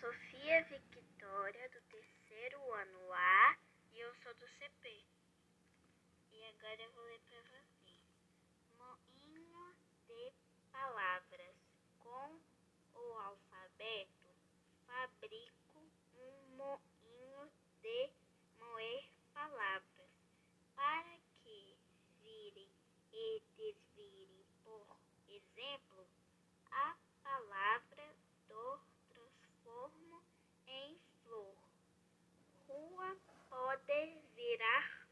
Sofia Victoria, do terceiro ano A, e eu sou do CP. E agora eu vou ler para that.